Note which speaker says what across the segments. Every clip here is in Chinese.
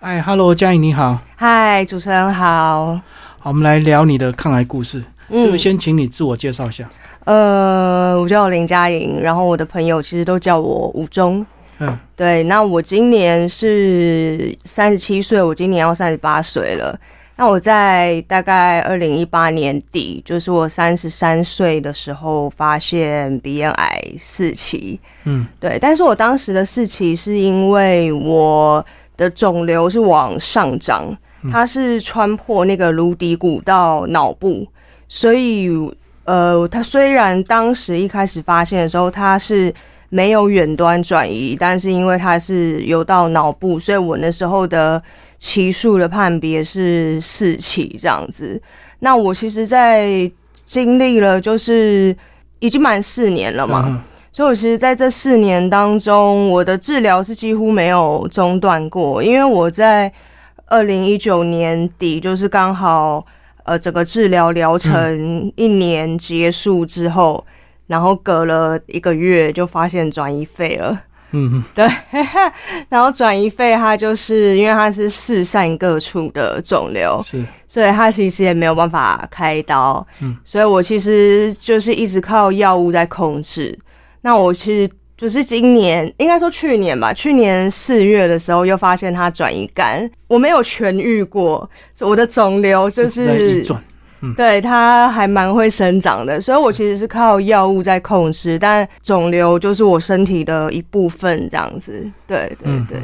Speaker 1: 哎，Hello，嘉颖你好，
Speaker 2: 嗨，主持人好。
Speaker 1: 好，我们来聊你的抗癌故事，
Speaker 2: 嗯
Speaker 1: 是不是先请你自我介绍一下？
Speaker 2: 呃，我叫林嘉颖，然后我的朋友其实都叫我吴中。
Speaker 1: 嗯，
Speaker 2: 对，那我今年是三十七岁，我今年要三十八岁了。那我在大概二零一八年底，就是我三十三岁的时候，发现鼻咽癌四期。
Speaker 1: 嗯，
Speaker 2: 对，但是我当时的四期是因为我的肿瘤是往上涨，它是穿破那个颅底骨到脑部，所以呃，它虽然当时一开始发现的时候，它是没有远端转移，但是因为它是有到脑部，所以我那时候的期数的判别是四期这样子。那我其实，在经历了就是已经满四年了嘛，
Speaker 1: 嗯
Speaker 2: 所以我其实在这四年当中，我的治疗是几乎没有中断过，因为我在二零一九年底，就是刚好呃整个治疗疗程一年结束之后，然后隔了一个月就发现转移肺了。
Speaker 1: 嗯嗯
Speaker 2: 对，然后转移肺它就是因为它是四散各处的肿瘤，
Speaker 1: 是，
Speaker 2: 所以它其实也没有办法开刀，
Speaker 1: 嗯
Speaker 2: 所以我其实就是一直靠药物在控制。那我其实就是今年，应该说去年吧，去年四月的时候又发现它转移肝，我没有痊愈过，我的肿瘤就是
Speaker 1: 转。
Speaker 2: 嗯，对，它还蛮会生长的，所以我其实是靠药物在控制，但肿瘤就是我身体的一部分，这样子。对对
Speaker 1: 嗯
Speaker 2: 对。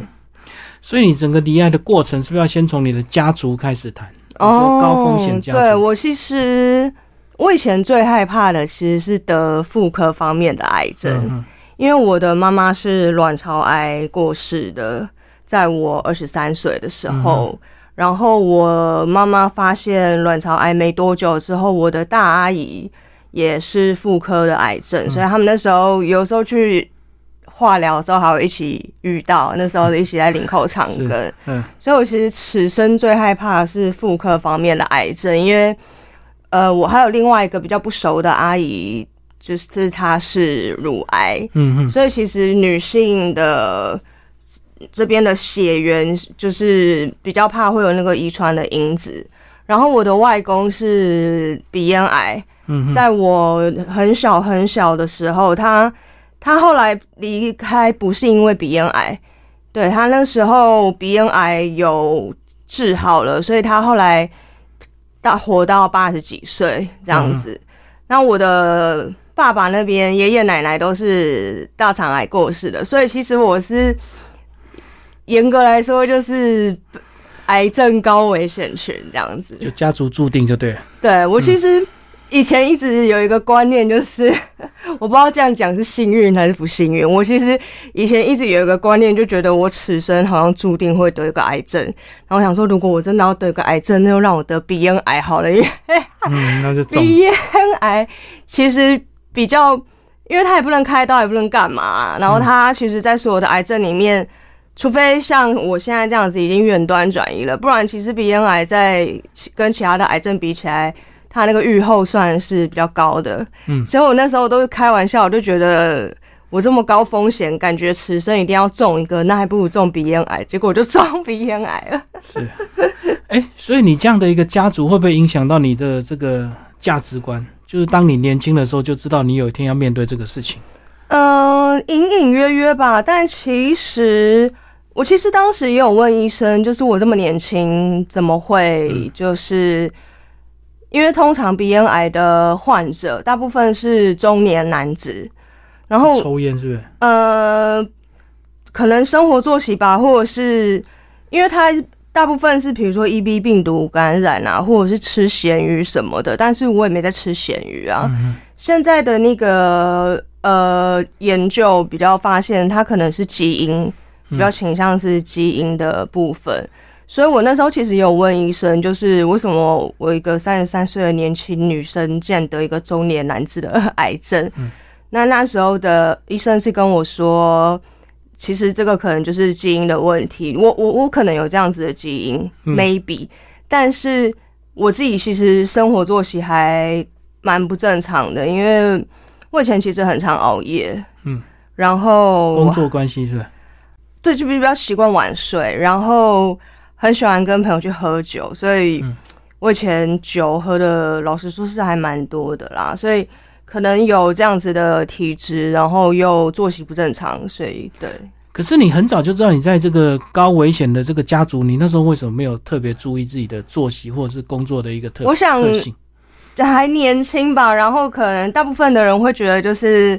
Speaker 1: 所以你整个离癌的过程是不是要先从你的家族开始谈？哦高风险家族，
Speaker 2: 哦对我其实我以前最害怕的其实是得妇科方面的癌症，因为我的妈妈是卵巢癌过世的，在我二十三岁的时候。然后我妈妈发现卵巢癌没多久之后，我的大阿姨也是妇科的癌症，所以他们那时候有时候去化疗的时候还有一起遇到，那时候一起在领口长
Speaker 1: 是
Speaker 2: 庚。
Speaker 1: 嗯
Speaker 2: 所以我其实此生最害怕的是妇科方面的癌症，因为呃，我还有另外一个比较不熟的阿姨，就是她是乳癌，
Speaker 1: 嗯嗯，
Speaker 2: 所以其实女性的这边的血缘就是比较怕会有那个遗传的因子。然后我的外公是鼻咽癌，
Speaker 1: 嗯嗯
Speaker 2: 在我很小很小的时候，他他后来离开不是因为鼻咽癌，对他那时候鼻咽癌有治好了，所以他后来到活到八十几岁这样子。那我的爸爸那边爷爷奶奶都是大肠癌过世的，所以其实我是严格来说就是癌症高危险群这样子。
Speaker 1: 就家族注定就对了。
Speaker 2: 对我其实以前一直有一个观念，就是 我不知道这样讲是幸运还是不幸运。我其实以前一直有一个观念，就觉得我此生好像注定会得一个癌症。然后我想说，如果我真的要得一个癌症，那就让我得鼻咽癌好了，因 为
Speaker 1: 嗯，那就中。
Speaker 2: 鼻咽癌其实比较，因为它也不能开刀，也不能干嘛。然后它其实，在所有的癌症里面，除非像我现在这样子已经远端转移了，不然其实鼻咽癌在跟其他的癌症比起来，它那个预后算是比较高的。
Speaker 1: 嗯
Speaker 2: 所以我那时候都是开玩笑，我就觉得。我这么高风险，感觉此生一定要中一个，那还不如中鼻咽癌。结果我就中鼻咽癌了。
Speaker 1: 是，哎、所以你这样的一个家族会不会影响到你的这个价值观？就是当你年轻的时候就知道你有一天要面对这个事情。
Speaker 2: 嗯，隐隐约约吧，但其实我其实当时也有问医生，就是我这么年轻，怎么会就是、因为通常鼻咽癌的患者大部分是中年男子，然后
Speaker 1: 抽烟是不是？
Speaker 2: 呃，可能生活作息吧，或者是因为他大部分是比如说 EB 病毒感染啊，或者是吃咸鱼什么的，但是我也没在吃咸鱼啊。
Speaker 1: 嗯
Speaker 2: 现在的那个呃研究比较发现，它可能是基因，比较倾向是基因的部分。所以我那时候其实有问医生，就是为什么我一个三十三岁的年轻女生竟然得一个中年男子的癌症？那那时候的医生是跟我说，其实这个可能就是基因的问题。我我我可能有这样子的基因、
Speaker 1: 嗯
Speaker 2: m a y b e 但是我自己其实生活作息还蛮不正常的，因为我以前其实很常熬夜，
Speaker 1: 嗯，
Speaker 2: 然后
Speaker 1: 工作关系是不是？
Speaker 2: 对，就比较习惯晚睡，然后很喜欢跟朋友去喝酒，所以
Speaker 1: 嗯
Speaker 2: 我以前酒喝的，老实说是还蛮多的啦，所以可能有这样子的体质，然后又作息不正常，所以对。
Speaker 1: 可是你很早就知道你在这个高危险的这个家族，你那时候为什么没有特别注意自己的作息或者是工作的一个特
Speaker 2: 我想
Speaker 1: 这？
Speaker 2: 还年轻吧，然后可能大部分的人会觉得就是，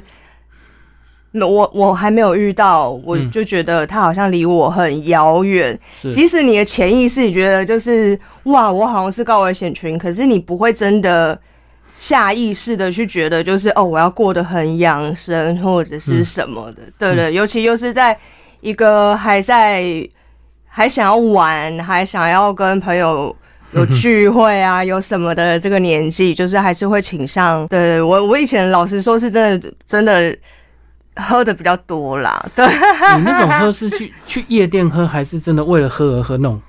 Speaker 2: 我我还没有遇到，我
Speaker 1: 嗯
Speaker 2: 就觉得他好像离我很遥远。
Speaker 1: 是
Speaker 2: 即使你的潜意识你觉得就是哇，我好像是高危险群，可是你不会真的下意识的去觉得就是哦，我要过得很养生或者是什么的，对对，尤其又是在一个还在还想要玩，还想要跟朋友。有聚会啊，有什么的这个年纪，就是还是会倾向。对我，我以前老实说，是真的真的喝的比较多啦。对，
Speaker 1: 你那种喝是去 去夜店喝，还是真的为了喝而喝那种？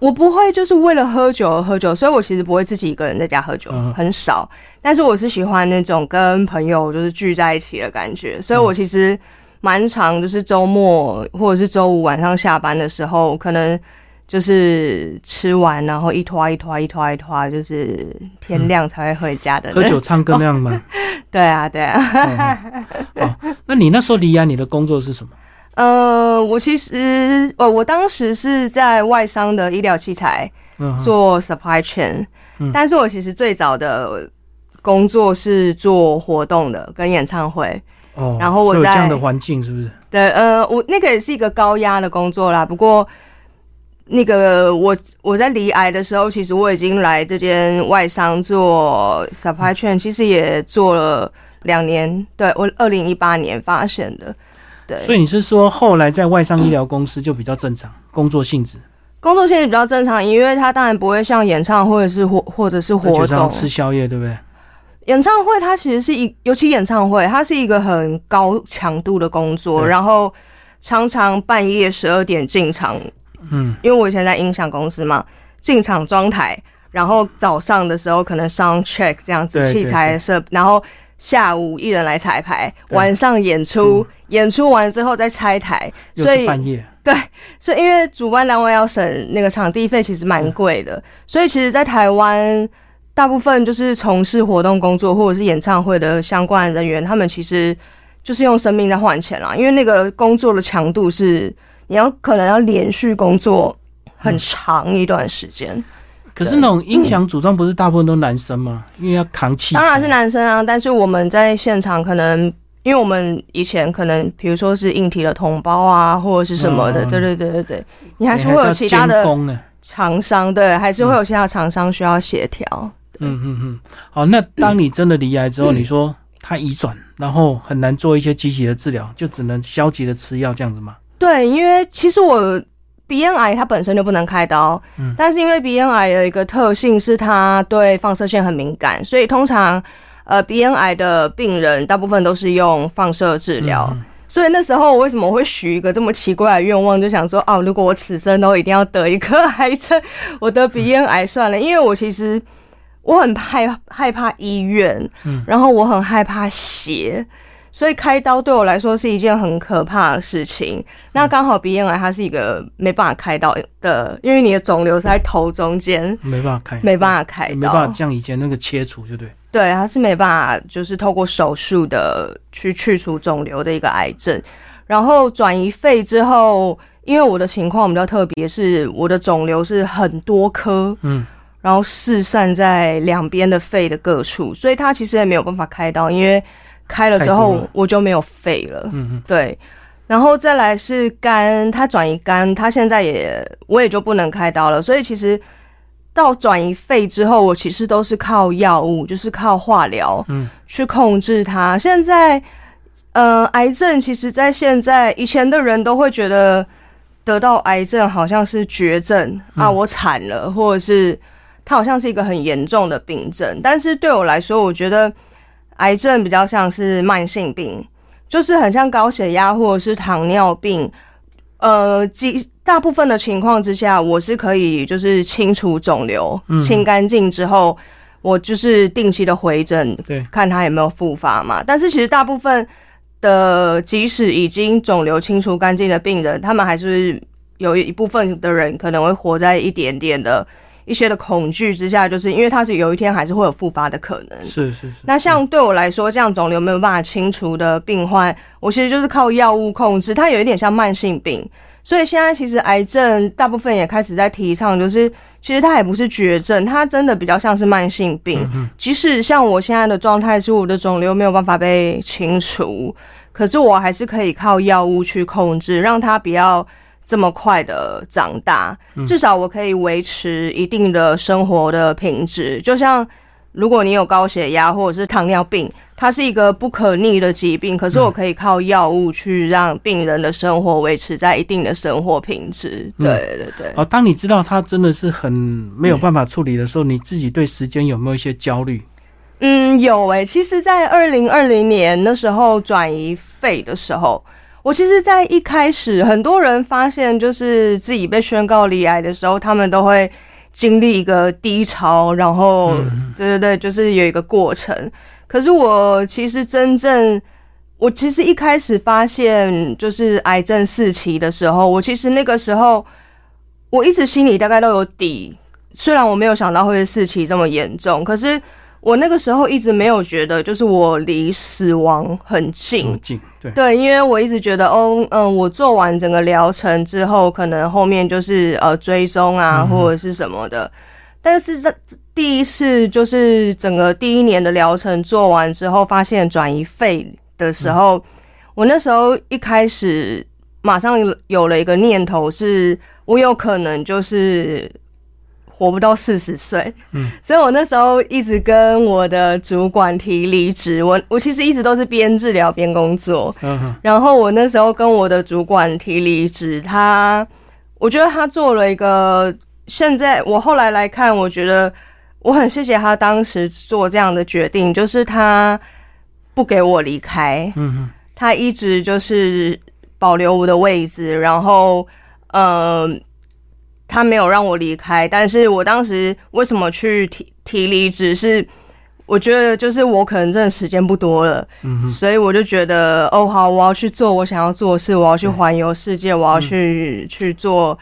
Speaker 2: 我不会就是为了喝酒而喝酒，所以我其实不会自己一个人在家喝酒，
Speaker 1: 嗯
Speaker 2: 很少。但是我是喜欢那种跟朋友就是聚在一起的感觉，所以我其实蛮常就是周末或者是周五晚上下班的时候，可能就是吃完然后一拖一拖一拖一拖，就是天亮才会回家的。
Speaker 1: 喝酒唱歌那样吗？
Speaker 2: 对啊，对啊。
Speaker 1: 那你那时候离岸，你的工作是什么？
Speaker 2: 呃，我其实呃，我当时是在外商的医疗器材
Speaker 1: 嗯，
Speaker 2: 做 supply chain，、
Speaker 1: 嗯
Speaker 2: 但是我其实最早的工作是做活动的，跟演唱会。
Speaker 1: 哦，
Speaker 2: 然后我在
Speaker 1: 这样的环境是不是？
Speaker 2: 对，呃，我那个也是一个高压的工作啦。不过，那个我我在离癌的时候，其实我已经来这间外商做 supply chain，其实也做了两年。对我二零一八年发现的，对，
Speaker 1: 所以你是说后来在外商医疗公司就比较正常，工作性质，
Speaker 2: 工作性质比较正常，因为它当然不会像演唱会是或或者是活动。
Speaker 1: 吃宵夜，对不对？
Speaker 2: 演唱会它其实是一，尤其演唱会，它是一个很高强度的工作，然后常常半夜十二点进场，
Speaker 1: 嗯，
Speaker 2: 因为我以前在音响公司嘛，进场装台，然后早上的时候可能 sound check 这样子
Speaker 1: 对对
Speaker 2: 器材设，然后下午艺人来彩排，晚上演出，演出完之后再拆台，
Speaker 1: 又
Speaker 2: 所以
Speaker 1: 是半夜，
Speaker 2: 所以因为主办单位要省那个场地费，其实蛮贵的，所以其实，在台湾大部分就是从事活动工作或者是演唱会的相关人员，他们其实就是用生命在换钱啦，因为那个工作的强度是你要可能要连续工作很长一段时间。
Speaker 1: 可是那种音响组装不是大部分都男生吗？因为要扛气，
Speaker 2: 当然是男生啊，但是我们在现场可能。因为我们以前可能，比如说是硬体的同胞啊，或者是什么的，
Speaker 1: 嗯
Speaker 2: 对对对对对，你还是会有其他的
Speaker 1: 工呢。
Speaker 2: 厂商对，还是会有其他厂商需要协调。
Speaker 1: 嗯嗯嗯，好，那当你真的离癌之后，
Speaker 2: 嗯
Speaker 1: 你说他移转，然后很难做一些积极的治疗，就只能消极的吃药这样子吗？
Speaker 2: 对，因为其实我鼻咽癌它本身就不能开刀，
Speaker 1: 嗯。
Speaker 2: 但是因为鼻咽癌有一个特性是它对放射线很敏感，所以通常呃鼻咽癌的病人大部分都是用放射治疗。
Speaker 1: 嗯
Speaker 2: 所以那时候我为什么会许一个这么奇怪的愿望，就想说哦，如果我此生都一定要得一颗癌症，我得鼻咽癌算了，因为我其实我很害害怕医院，
Speaker 1: 嗯。
Speaker 2: 然后我很害怕血，所以开刀对我来说是一件很可怕的事情。那刚好鼻咽癌它是一个没办法开刀的，因为你的肿瘤是在头中间，
Speaker 1: 没办法开，
Speaker 2: 没办法开刀，
Speaker 1: 没办法像以前那个切除，就对。
Speaker 2: 对，它是没办法，就是透过手术的去去除肿瘤的一个癌症。然后转移肺之后，因为我的情况比较特别，是我的肿瘤是很多颗，
Speaker 1: 嗯，
Speaker 2: 然后四散在两边的肺的各处，所以它其实也没有办法开刀，因为开了之后我就没有肺了。
Speaker 1: 嗯嗯，
Speaker 2: 对，然后再来是肝，它转移肝，它现在也我也就不能开刀了，所以其实到转移肺之后，我其实都是靠药物，就是靠化疗，
Speaker 1: 嗯，
Speaker 2: 去控制它。现在，呃，癌症其实在现在以前的人都会觉得得到癌症好像是绝症啊，我惨了，或者是它好像是一个很严重的病症，但是对我来说，我觉得癌症比较像是慢性病。就是很像高血压或者是糖尿病，呃，几大部分的情况之下，我是可以就是清除肿瘤，
Speaker 1: 嗯
Speaker 2: 清干净之后，我就是定期的回诊，
Speaker 1: 对，
Speaker 2: 看它有没有复发嘛。但是其实大部分的，即使已经肿瘤清除干净的病人，他们还是有一部分的人可能会活在一点点的一些的恐惧之下，就是因为它是有一天还是会有复发的可能。
Speaker 1: 是是是。
Speaker 2: 那像对我来说，这样肿瘤没有办法清除的病患，我其实就是靠药物控制，它有一点像慢性病。所以现在其实癌症大部分也开始在提倡，就是其实它也不是绝症，它真的比较像是慢性病。即使像我现在的状态是我的肿瘤没有办法被清除，可是我还是可以靠药物去控制，让它不要这么快的长大。至少我可以维持一定的生活的品质，就像。如果你有高血压或者是糖尿病，它是一个不可逆的疾病，可是我可以靠药物去让病人的生活维持在一定的生活品质。对对对。
Speaker 1: 哦，当你知道他真的是很没有办法处理的时候，你自己对时间有没有一些焦虑？
Speaker 2: 嗯，有诶。其实，在二零二零年那时候转移肺的时候，我其实，在一开始，很多人发现就是自己被宣告离癌的时候，他们都会。经历一个低潮，然后对对对，就是有一个过程。可是我其实真正，我其实一开始发现就是癌症四期的时候，我其实那个时候我一直心里大概都有底，虽然我没有想到会是四期这么严重，可是。我那个时候一直没有觉得，就是我离死亡很近，
Speaker 1: 近对
Speaker 2: 对，因为我一直觉得，哦，嗯，我做完整个疗程之后，可能后面就是呃追踪啊，或者是什么的。但是这第一次就是整个第一年的疗程做完之后，发现转移肺的时候，我那时候一开始马上有了一个念头，是我有可能就是。活不到四十岁，嗯，所以我那时候一直跟我的主管提离职。我我其实一直都是边治疗边工作，嗯，然后我那时候跟我的主管提离职，他我觉得他做了一个，现在我后来来看，我觉得我很谢谢他当时做这样的决定，就是他不给我离开，嗯他一直就是保留我的位置，然后嗯。他没有让我离开，但是我当时为什么去提提离职？是我觉得就是我可能真的时间不多了，嗯，所以我就觉得哦好，我要去做我想要做的事，我要去环游世界，我要去去做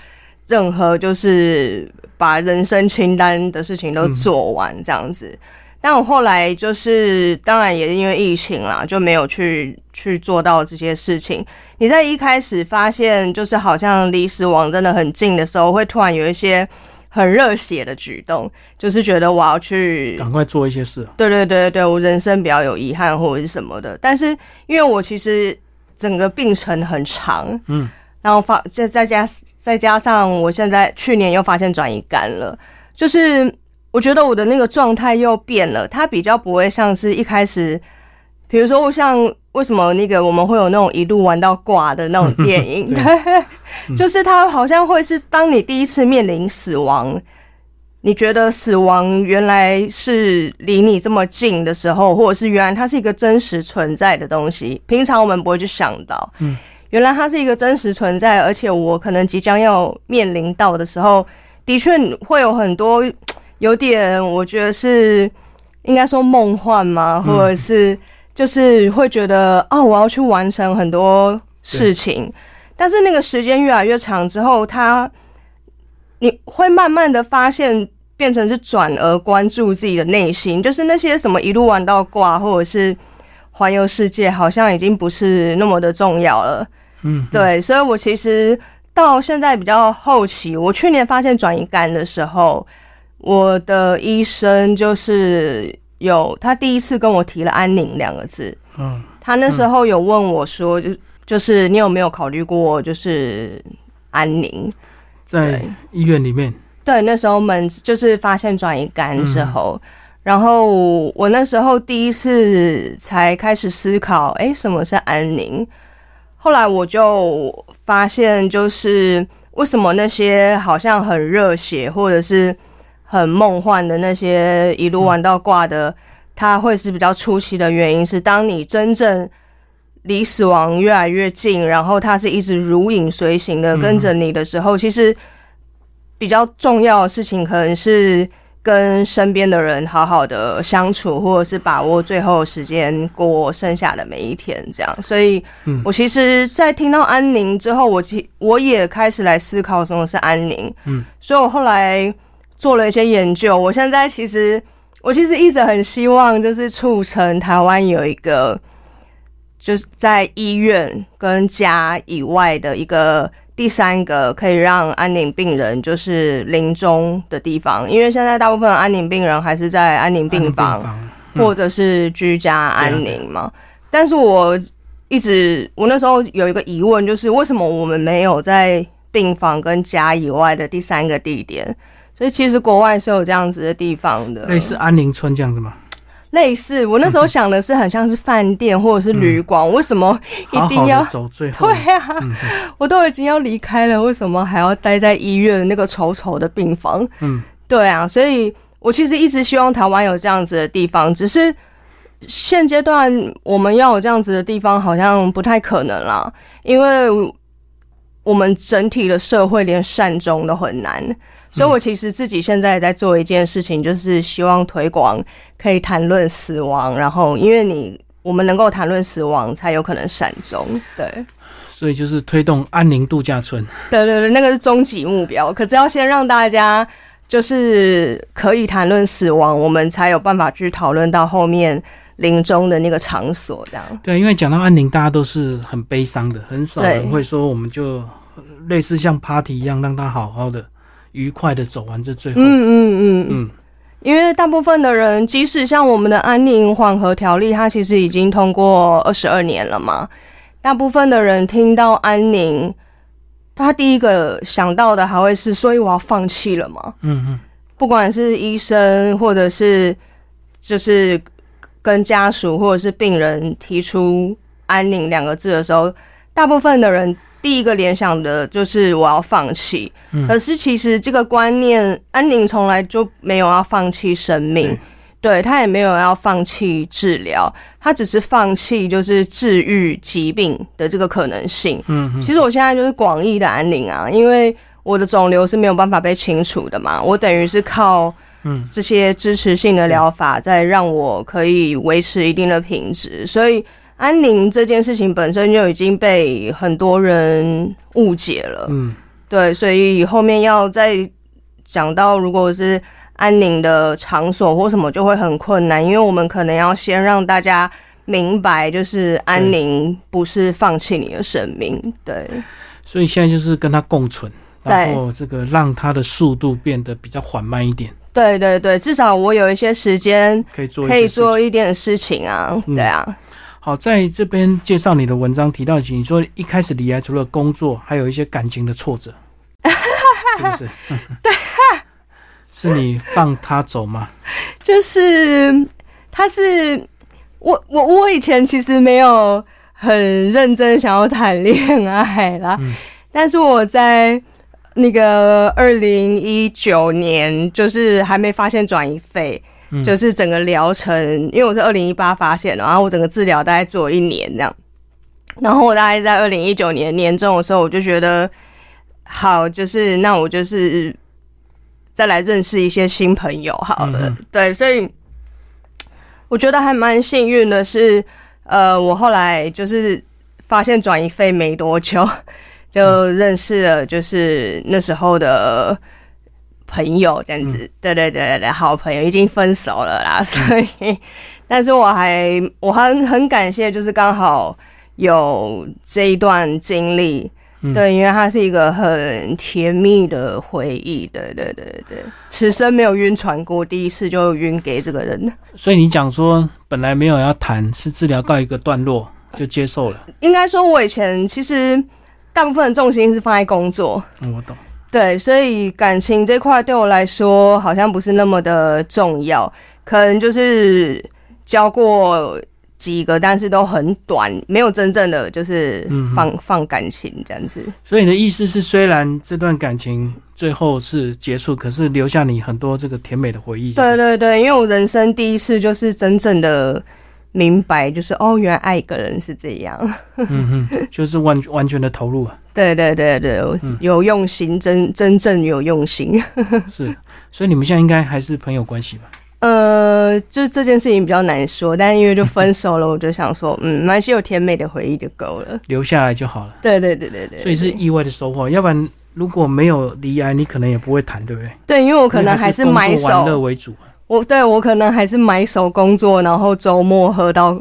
Speaker 2: 任何就是把人生清单的事情都做完这样子。但我后来就是，当然也是因为疫情啦，就没有去去做到这些事情。你在一开始发现，就是好像离死亡真的很近的时候，会突然有一些很热血的举动，就是觉得我要去
Speaker 1: 赶快做一些事。
Speaker 2: 对对对对我人生比较有遗憾或者是什么的。但是因为我其实整个病程很长，嗯，然后发再再加再加上我现在去年又发现转移肝了，就是。我觉得我的那个状态又变了，它比较不会像是一开始，比如说像为什么那个我们会有那种一路玩到挂的那种 电影，对，就是它好像会是当你第一次面临死亡，你觉得死亡原来是离你这么近的时候，或者是原来它是一个真实存在的东西，平常我们不会去想到，嗯，原来它是一个真实存在，而且我可能即将要面临到的时候，的确会有很多。有点，我觉得是应该说梦幻嘛？或者是就是会觉得哦，我要去完成很多事情，但是那个时间越来越长之后，他你会慢慢的发现，变成是转而关注自己的内心，就是那些什么一路玩到挂，或者是环游世界，好像已经不是那么的重要了。嗯，对，所以我其实到现在比较后期，我去年发现转移肝的时候。我的医生就是有他第一次跟我提了“安宁”两个字。嗯，他那时候有问我说：“就就是你有没有考虑过就是安宁？”
Speaker 1: 在医院里面。
Speaker 2: 对，那时候们就是发现转移肝之后，然后我那时候第一次才开始思考，哎，什么是安宁？后来我就发现，就是为什么那些好像很热血，或者是。很梦幻的那些一路玩到挂的，它会是比较出奇的原因是，当你真正离死亡越来越近，然后它是一直如影随形的跟着你的时候，其实比较重要的事情可能是跟身边的人好好的相处，或者是把握最后时间过剩下的每一天，这样。所以，我其实，在听到安宁之后，我其我也开始来思考什么是安宁。嗯，所以我后来做了一些研究。我现在其实，我其实一直很希望，就是促成台湾有一个，就是在医院跟家以外的一个。第三个可以让安宁病人就是临终的地方，因为现在大部分安宁病人还是在安宁病房或者是居家安宁嘛。但是我一直我那时候有一个疑问，就是为什么我们没有在病房跟家以外的第三个地点？所以其实国外是有这样子的地方的，
Speaker 1: 类似安宁村这样子吗？
Speaker 2: 类似，我那时候想的是很像是饭店或者是旅馆，为什么一定要
Speaker 1: 走最后？
Speaker 2: 对呀，我都已经要离开了，为什么还要待在医院那个丑丑的病房？嗯，对啊，所以我其实一直希望台湾有这样子的地方，只是现阶段我们要有这样子的地方好像不太可能啦，因为我们整体的社会连善终都很难。所以，我其实自己现在在做一件事情，就是希望推广可以谈论死亡，然后因为你我们能够谈论死亡，才有可能善终。对，
Speaker 1: 所以就是推动安宁度假村。
Speaker 2: 对对对，那个是终极目标。可是要先让大家就是可以谈论死亡，我们才有办法去讨论到后面临终的那个场所。这样
Speaker 1: 对，因为讲到安宁，大家都是很悲伤的，很少人会说我们就类似像 party 一样，让他好好的。愉快的走完这最后。嗯嗯嗯
Speaker 2: 嗯，因为大部分的人，即使像我们的安宁缓和条例，它其实已经通过二十二年了嘛。大部分的人听到安宁，他第一个想到的还会是，所以我要放弃了嘛。嗯嗯，不管是医生，或者是就是跟家属或者是病人提出安宁两个字的时候，大部分的人。第一个联想的就是我要放弃，可是其实这个观念，安宁从来就没有要放弃生命，对。他也没有要放弃治疗，他只是放弃就是治愈疾病的这个可能性。嗯，其实我现在就是广义的安宁啊，因为我的肿瘤是没有办法被清除的嘛，我等于是靠嗯。这些支持性的疗法在让我可以维持一定的品质，所以。安宁这件事情本身就已经被很多人误解了，嗯，对，所以后面要再讲到如果是安宁的场所或什么，就会很困难，因为我们可能要先让大家明白，就是安宁不是放弃你的生命，对。
Speaker 1: 所以现在就是跟他共存，然后这个让他的速度变得比较缓慢一点。
Speaker 2: 对对对，至少我有一些时间
Speaker 1: 可以做，
Speaker 2: 可以做一点事情啊，对啊。
Speaker 1: 好，在这边介绍你的文章提到，你说一开始离开除了工作，还有一些感情的挫折，是不是？
Speaker 2: 对，
Speaker 1: 是你放他走吗？
Speaker 2: 就是他是我我我以前其实没有很认真想要谈恋爱啦，但是我在那个二零一九年，就是还没发现转移费。就是整个疗程，因为我是二零一八发现的，然后我整个治疗大概做一年这样，然后我大概在二零一九年年中的时候，我就觉得好，就是那我就是再来认识一些新朋友好了，对，所以我觉得还蛮幸运的是，呃，我后来就是发现转移费没多久，就认识了，就是那时候的。朋友这样子，对对对对好朋友已经分手了啦，所以，但是我还我很很感谢，就是刚好有这一段经历，对，因为它是一个很甜蜜的回忆，对对对对，此生没有晕船过，第一次就晕给这个人。
Speaker 1: 所以你讲说本来没有要谈，是治疗告一个段落就接受了。
Speaker 2: 应该说，我以前其实大部分的重心是放在工作。
Speaker 1: 我懂。
Speaker 2: 对，所以感情这块对我来说好像不是那么的重要，可能就是交过几个，但是都很短，没有真正的就是放放感情这样子。
Speaker 1: 所以你的意思是，虽然这段感情最后是结束，可是留下你很多这个甜美的回忆。
Speaker 2: 对对对，因为我人生第一次就是真正的明白，就是哦，原来爱一个人是这样。
Speaker 1: 嗯哼，就是完完全的投入啊。
Speaker 2: 对对对对，有用心，真真正有用心。
Speaker 1: 是，所以你们现在应该还是朋友关系吧？
Speaker 2: 呃，就这件事情比较难说，但因为就分手了，我就想说，嗯，蛮是有甜美的回忆就够了，
Speaker 1: 留下来就好了。
Speaker 2: 对对对对对，
Speaker 1: 所以是意外的收获，要不然如果没有离癌，你可能也不会谈，对不对？
Speaker 2: 对，因为我可能还是买手
Speaker 1: 玩乐为主。
Speaker 2: 我对我可能还是买手工作，然后周末喝到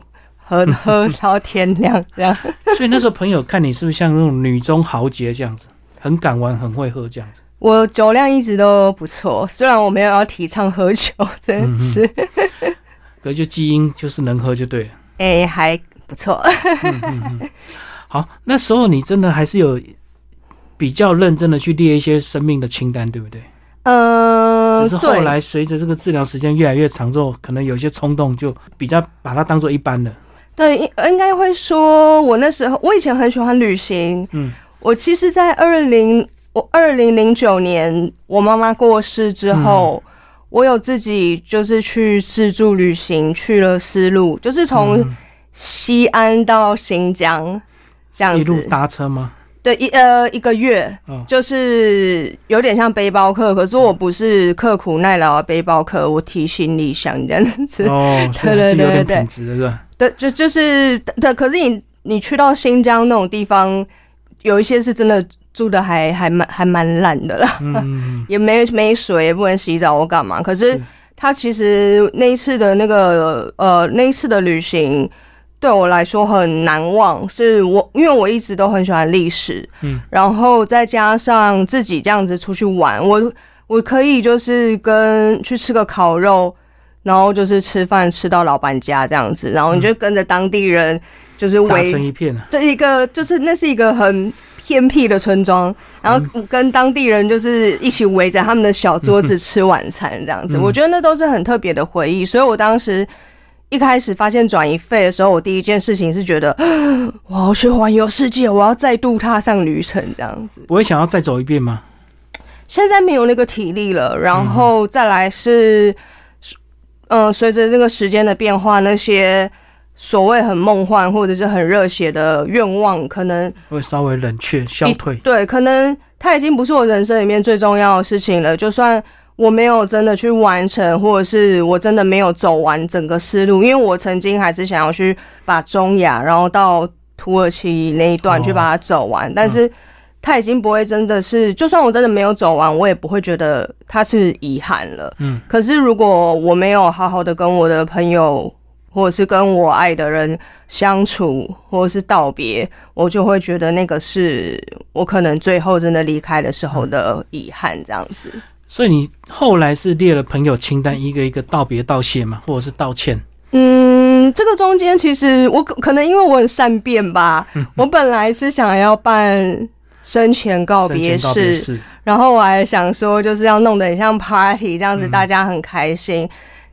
Speaker 2: 喝 喝到天亮这样。
Speaker 1: 所以那时候朋友看你是不是像那种女中豪杰这样子，很敢玩，很会喝这样子。
Speaker 2: 我酒量一直都不错，虽然我没有要提倡喝酒，真是。
Speaker 1: 可就基因就是能喝就对了。
Speaker 2: 哎，还不错。
Speaker 1: 好，那时候你真的还是有比较认真的去列一些生命的清单，对不对？
Speaker 2: 呃，
Speaker 1: 只是后来随着这个治疗时间越来越长之后，可能有些冲动就比较把它当做一般的。
Speaker 2: 对，应应该会说，我那时候我以前很喜欢旅行。嗯，我其实，在二零。我二零零九年我妈妈过世之后，我有自己就是去自助旅行，去了丝路，就是从西安到新疆这样子。
Speaker 1: 一路搭车吗？
Speaker 2: 对，一呃一个月，就是有点像背包客，可是我不是刻苦耐劳的背包客，我提行李箱这样子。
Speaker 1: 哦，对对对对对，
Speaker 2: 对，就就是对，可是你你去到新疆那种地方，有一些是真的。住的还还蛮还蛮烂的啦，也没没水，也不能洗澡或干嘛。可是他其实那一次的那个呃那一次的旅行对我来说很难忘，是我因为我一直都很喜欢历史，嗯，然后再加上自己这样子出去玩，我我可以就是跟去吃个烤肉，然后就是吃饭吃到老板家这样子，然后你就跟着当地人就是围
Speaker 1: 成一片啊，
Speaker 2: 对一个就是那是一个很。偏僻的村庄，然后跟当地人就是一起围着他们的小桌子吃晚餐，这样子，我觉得那都是很特别的回忆。所以我当时一开始发现转移费的时候，我第一件事情是觉得 我要去环游世界，我要再度踏上旅程，这样子。
Speaker 1: 不会想要再走一遍吗？
Speaker 2: 现在没有那个体力了，然后再来是，嗯，随着那个时间的变化，那些。所谓很梦幻或者是很热血的愿望，可能
Speaker 1: 会稍微冷却消退。
Speaker 2: 对，可能它已经不是我人生里面最重要的事情了。就算我没有真的去完成，或者是我真的没有走完整个思路，因为我曾经还是想要去把中亚，然后到土耳其那一段去把它走完。但是它已经不会真的是，就算我真的没有走完，我也不会觉得他是遗憾了。嗯。可是如果我没有好好的跟我的朋友。或者是跟我爱的人相处，或者是道别，我就会觉得那个是我可能最后真的离开的时候的遗憾，这样子。
Speaker 1: 所以你后来是列了朋友清单，一个一个道别道谢嘛，或者是道歉？
Speaker 2: 嗯，这个中间其实我可能因为我很善变吧，我本来是想要办生前告别式，然后我还想说就是要弄得很像 party 这样子，大家很开心。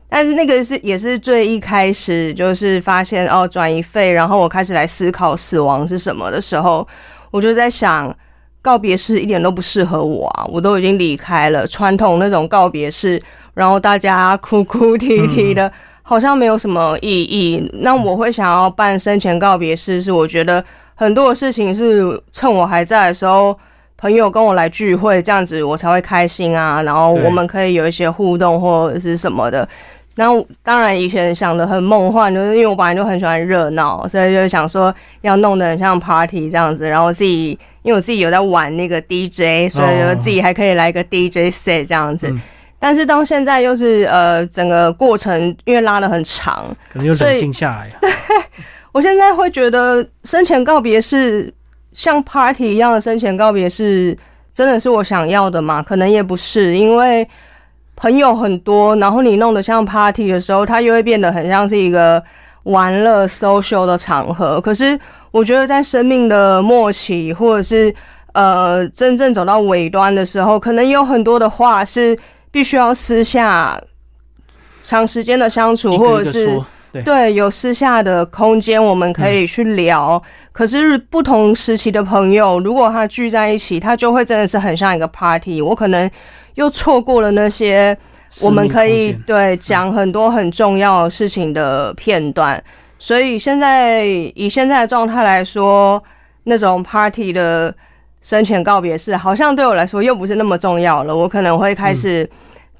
Speaker 2: 但是那个是也是最一开始就是发现哦转移费，然后我开始来思考死亡是什么的时候，我就在想告别式一点都不适合我啊！我都已经离开了传统那种告别式，然后大家哭哭啼啼的，好像没有什么意义。那我会想要办生前告别式，是我觉得很多的事情是趁我还在的时候。朋友跟我来聚会，这样子我才会开心啊。然后我们可以有一些互动或者是什么的。然后当然以前想的很梦幻，就是因为我本来就很喜欢热闹，所以就想说要弄得很像 party 这样子。然后自己因为我自己有在玩那个 DJ，所以就自己还可以来个 DJ set 这样子。但是到现在又是呃整个过程因为拉的很长，
Speaker 1: 可能又冷静下来。
Speaker 2: 对，我现在会觉得生前告别是。像 party 一样的生前告别是真的是我想要的吗？可能也不是，因为朋友很多，然后你弄得像 party 的时候，它又会变得很像是一个玩乐 social 的场合。可是我觉得在生命的末期，或者是呃真正走到尾端的时候，可能有很多的话是必须要私下长时间的相处，或者是。对，有私下的空间，我们可以去聊。可是不同时期的朋友，如果他聚在一起，他就会真的是很像一个 party。我可能又错过了那些我们可以对讲很多很重要事情的片段。所以现在以现在的状态来说，那种 party 的生前告别式，好像对我来说又不是那么重要了。我可能会开始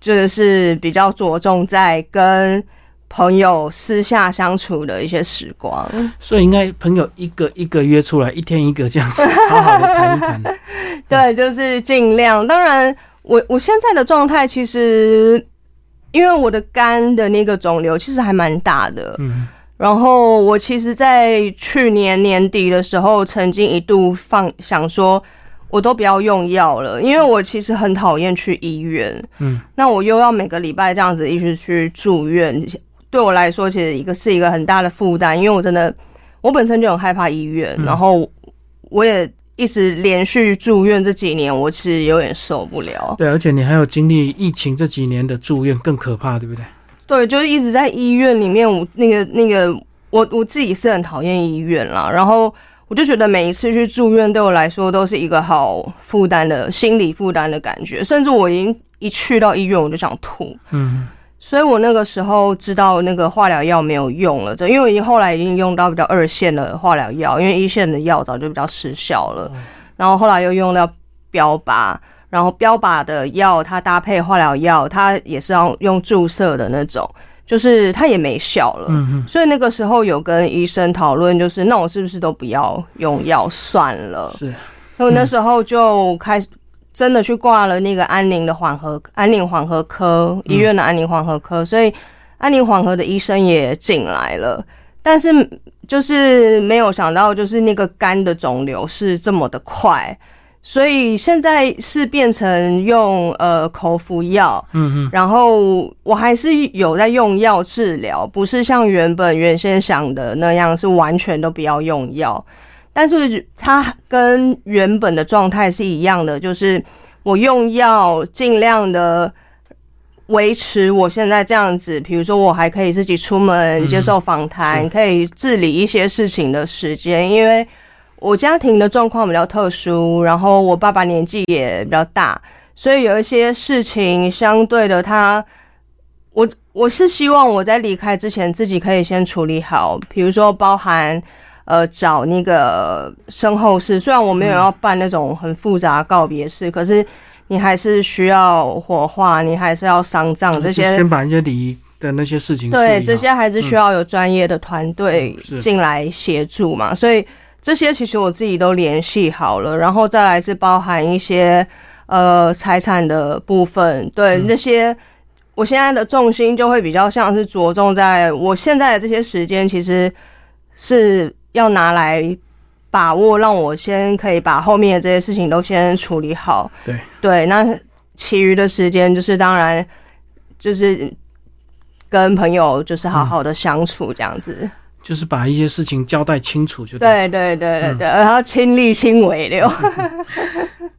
Speaker 2: 就是比较着重在跟朋友私下相处的一些时光。
Speaker 1: 所以应该朋友一个一个约出来，一天一个这样子，好好的谈一谈。
Speaker 2: 对，就是尽量。当然，我我现在的状态其实，因为我的肝的那个肿瘤其实还蛮大的。嗯。然后我其实，在去年年底的时候，曾经一度放想说，我都不要用药了，因为我其实很讨厌去医院。嗯，那我又要每个礼拜这样子一直去住院，对我来说，其实一个是一个很大的负担，因为我真的，我本身就很害怕医院，然后我也一直连续住院这几年，我其实有点受不了。
Speaker 1: 对，而且你还有经历疫情这几年的住院，更可怕，对不对？
Speaker 2: 对，就是一直在医院里面，我那个那个，我我自己是很讨厌医院啦。然后我就觉得每一次去住院，对我来说都是一个好负担的心理负担的感觉。甚至我已经一去到医院，我就想吐。嗯，所以我那个时候知道那个化疗药没有用了，这因为我已经后来已经用到比较二线的化疗药，因为一线的药早就比较失效了。然后后来又用到标靶。然后标靶的药，它搭配化疗药，它也是要用注射的那种，就是它也没效了。嗯所以那个时候有跟医生讨论，就是那我是不是都不要用药算了？
Speaker 1: 是。
Speaker 2: 所以那时候就开始真的去挂了那个安宁的缓和安宁缓和科医院的安宁缓和科，所以安宁缓和的医生也进来了，但是就是没有想到，就是那个肝的肿瘤是这么的快。所以现在是变成用呃口服药，嗯嗯，然后我还是有在用药治疗，不是像原本原先想的那样是完全都不要用药，但是它跟原本的状态是一样的，就是我用药尽量的维持我现在这样子，比如说我还可以自己出门接受访谈，可以自理一些事情的时间，因为。我家庭的状况比较特殊，然后我爸爸年纪也比较大，所以有一些事情相对的，他我我是希望我在离开之前自己可以先处理好，比如说包含呃找那个身后事，虽然我没有要办那种很复杂告别式，可是你还是需要火化，你还是要丧葬这些，
Speaker 1: 先把一些礼仪的那些事情
Speaker 2: 对这些还是需要有专业的团队进来协助嘛，所以。这些其实我自己都联系好了，然后再来是包含一些呃财产的部分，对那些我现在的重心就会比较像是着重在我现在的这些时间，其实是要拿来把握，让我先可以把后面的这些事情都先处理好。
Speaker 1: 对
Speaker 2: 对，那其余的时间就是当然就是跟朋友就是好好的相处这样子。
Speaker 1: 就是把一些事情交代清楚就
Speaker 2: 对对对对对，然后亲力亲为的。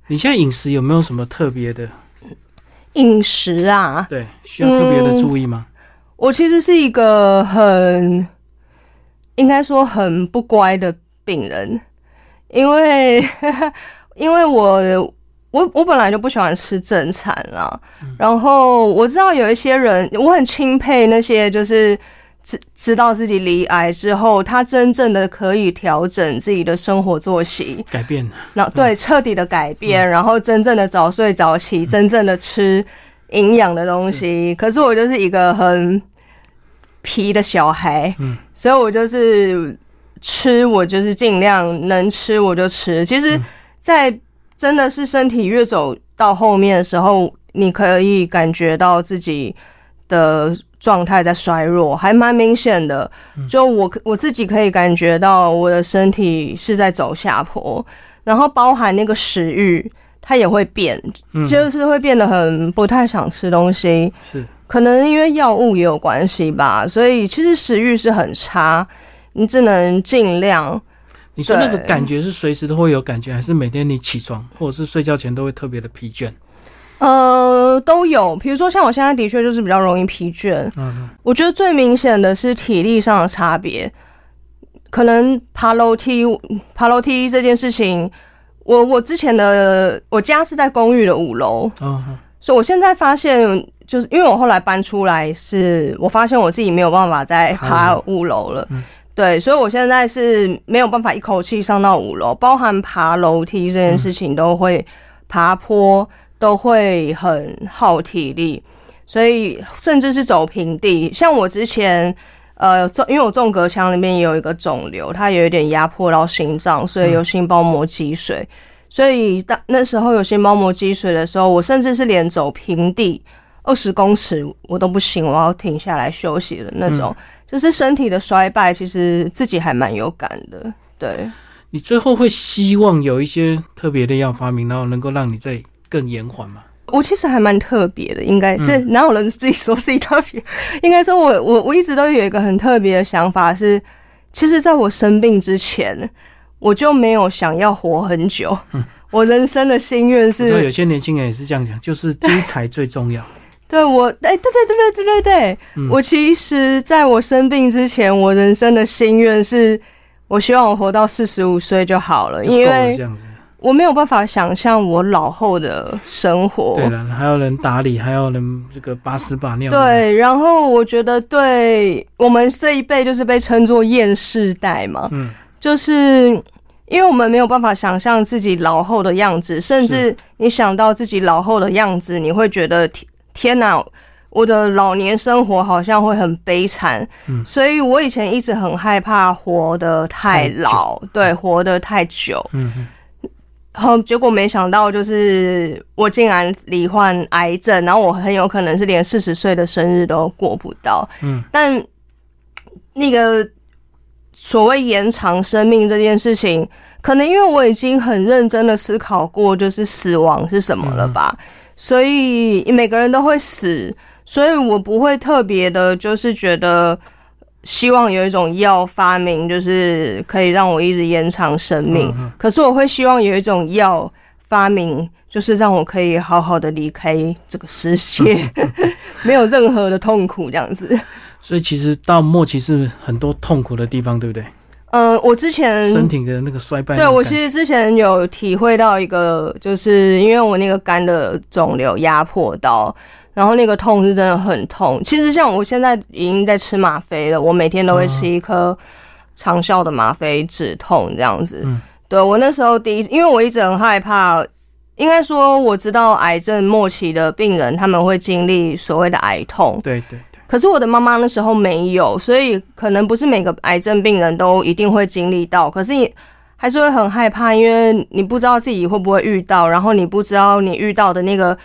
Speaker 1: 你现在饮食有没有什么特别的
Speaker 2: 饮食啊？
Speaker 1: 对，需要特别的注意吗？
Speaker 2: 我其实是一个很应该说很不乖的病人，因为 因为我我我本来就不喜欢吃正餐啦。然后我知道有一些人，我很钦佩那些就是。知知道自己离癌之后，他真正的可以调整自己的生活作息，
Speaker 1: 改变，
Speaker 2: 那对。彻底的改变，然后真正的早睡早起，真正的吃营养的东西。可是我就是一个很皮的小孩，嗯，所以我就是吃，我就是尽量能吃我就吃。其实，在真的是身体越走到后面的时候，你可以感觉到自己的。状态在衰弱，还蛮明显的。就我我自己可以感觉到我的身体是在走下坡，然后包含那个食欲，它也会变，就是会变得很不太想吃东西。
Speaker 1: 是，
Speaker 2: 可能因为药物也有关系吧。所以其实食欲是很差，你只能尽量。
Speaker 1: 你说那个感觉是随时都会有感觉，还是每天你起床或者是睡觉前都会特别的疲倦？
Speaker 2: 呃，都有。比如说，像我现在的确就是比较容易疲倦。嗯，我觉得最明显的是体力上的差别。可能爬楼梯，爬楼梯这件事情，我我之前的我家是在公寓的五楼。嗯，所以我现在发现，就是因为我后来搬出来，是我发现我自己没有办法再爬五楼了。对，所以我现在是没有办法一口气上到五楼，包含爬楼梯这件事情都会爬坡，都会很耗体力，所以甚至是走平地，像我之前。呃，中因为我纵隔腔里面也有一个肿瘤，它有一点压迫到心脏，所以有心包膜积水。所以当那时候有些猫膜积水的时候，我甚至是连走平地二十公尺我都不行，我要停下来休息的那种。就是身体的衰败，其实自己还蛮有感的。对，
Speaker 1: 你最后会希望有一些特别的药发明，然后能够让你再更延缓吗？
Speaker 2: 我其实还蛮特别的，应该这哪有人自己说自己特别？应该说，我我我一直都有一个很特别的想法，是其实在我生病之前，我就没有想要活很久。我人生的心愿是，
Speaker 1: 有些年轻人也是这样讲，就是精彩最重要。
Speaker 2: 对我，哎，对对对对对对对，我其实在我生病之前，我人生的心愿是，我希望我活到四十五岁就好了，因为
Speaker 1: 这样子。
Speaker 2: 我没有办法想象我老后的生活。
Speaker 1: 对了，还要人打理，还有人这个把屎把尿。
Speaker 2: 对，然后我觉得，对我们这一辈就是被称作厌世代嘛。嗯，就是因为我们没有办法想象自己老后的样子，甚至你想到自己老后的样子，你会觉得天天哪，我的老年生活好像会很悲惨。嗯，所以我以前一直很害怕活得太老，对，活得太久。嗯。然后结果没想到，就是我竟然罹患癌症，然后我很有可能是连四十岁的生日都过不到。嗯，但那个所谓延长生命这件事情，可能因为我已经很认真的思考过，就是死亡是什么了吧？所以每个人都会死，所以我不会特别的，就是觉得。希望有一种药发明，就是可以让我一直延长生命。可是我会希望有一种药发明，就是让我可以好好的离开这个世界，没有任何的痛苦这样子。
Speaker 1: 所以其实到末期是很多痛苦的地方，对不对？
Speaker 2: 嗯，我之前
Speaker 1: 身体的那个衰败，
Speaker 2: 对我其实之前有体会到一个，就是因为我那个肝的肿瘤压迫到。然后那个痛是真的很痛。其实像我现在已经在吃吗啡了，我每天都会吃一颗长效的吗啡止痛这样子。嗯对我那时候第一，因为我一直很害怕，应该说我知道癌症末期的病人他们会经历所谓的癌痛。
Speaker 1: 对对对。
Speaker 2: 可是我的妈妈那时候没有，所以可能不是每个癌症病人都一定会经历到。可是你还是会很害怕，因为你不知道自己会不会遇到，然后你不知道你遇到的那个。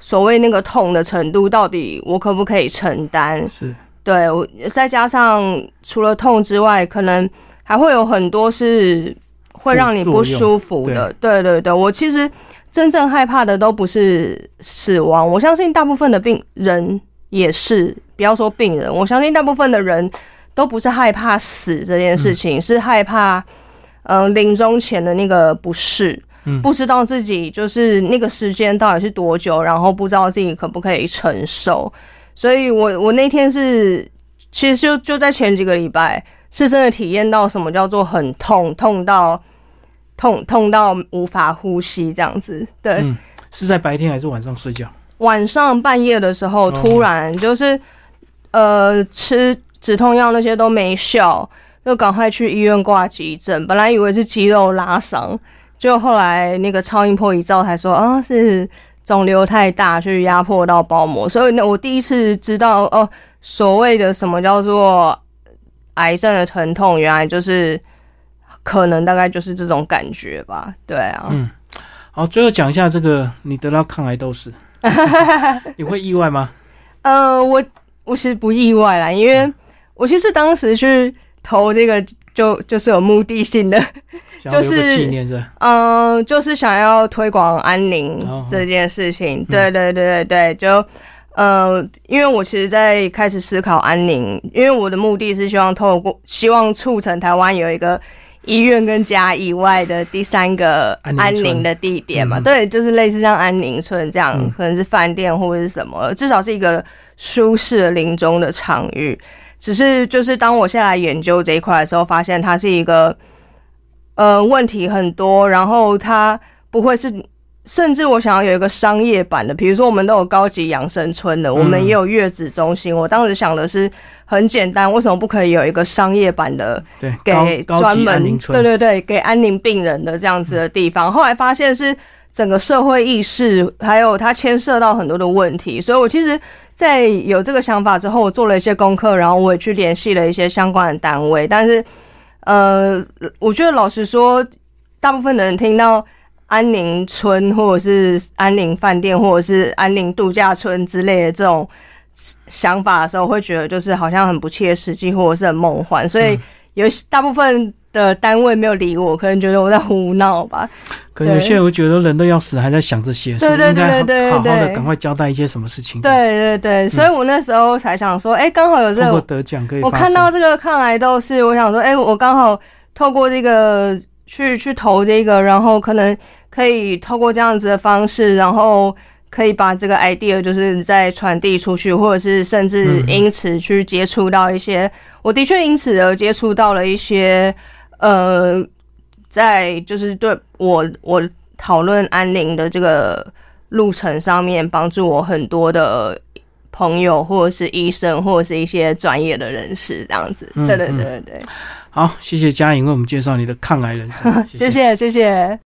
Speaker 2: 所谓那个痛的程度，到底我可不可以承担？
Speaker 1: 是
Speaker 2: 对，我再加上除了痛之外，可能还会有很多是会让你不舒服的。对对对，我其实真正害怕的都不是死亡，我相信大部分的病人也是，不要说病人，我相信大部分的人都不是害怕死这件事情，是害怕嗯临终前的那个不适。不知道自己就是那个时间到底是多久，然后不知道自己可不可以承受，所以我我那天是其实就就在前几个礼拜，是真的体验到什么叫做很痛，痛到痛痛到无法呼吸这样子。对，
Speaker 1: 是在白天还是晚上睡觉？
Speaker 2: 晚上半夜的时候，突然就是呃吃止痛药那些都没效，就赶快去医院挂急诊，本来以为是肌肉拉伤。就后来那个超音波一照，才说啊是肿瘤太大，去压迫到包膜，所以那我第一次知道哦，所谓的什么叫做癌症的疼痛，原来就是可能大概就是这种感觉吧。对啊，
Speaker 1: 嗯，好，最后讲一下这个，你得到抗癌都是，你会意外吗？
Speaker 2: 呃，我我其实不意外啦，因为我其实当时去投这个。就就是有目的性的，
Speaker 1: 就是
Speaker 2: 嗯，就是想要推广安宁这件事情。对对对对对，就呃，因为我其实，在开始思考安宁，因为我的目的是希望透过希望促成台湾有一个医院跟家以外的第三个安宁的地点嘛。对，就是类似像安宁村这样，可能是饭店或者是什么，至少是一个舒适的临终的场域。只是就是当我下来研究这一块的时候，发现它是一个呃问题很多，然后它不会是甚至我想要有一个商业版的，比如说我们都有高级养生村的，我们也有月子中心。我当时想的是很简单，为什么不可以有一个商业版的？
Speaker 1: 对，
Speaker 2: 给专门对对对给安宁病人的这样子的地方。后来发现是整个社会意识，还有它牵涉到很多的问题，所以我其实，在有这个想法之后，我做了一些功课，然后我也去联系了一些相关的单位。但是，呃，我觉得老实说，大部分的人听到。安宁村，或者是安宁饭店，或者是安宁度假村之类的这种想法的时候，会觉得就是好像很不切实际，或者是很梦幻，所以有大部分的单位没有理我，可能觉得我在胡闹吧。
Speaker 1: 可能有些人会觉得人都要死，还在想这些，
Speaker 2: 对对对对
Speaker 1: 好好的赶快交代一些什么事情。
Speaker 2: 对对对，所以我那时候才想说，哎，刚好有这个
Speaker 1: 得奖可以，
Speaker 2: 我看到这个抗癌斗士，我想说，哎，我刚好透过这个。去去投这个，然后可能可以透过这样子的方式，然后可以把这个 idea 就是再传递出去，或者是甚至因此去接触到一些，我的确因此而接触到了一些，呃，在就是对我我讨论安宁的这个路程上面，帮助我很多的朋友，或者是医生，或者是一些专业的人士，这样子。对对对对对。
Speaker 1: 好，谢谢嘉颖为我们介绍你的抗癌人生。
Speaker 2: 谢谢，谢谢。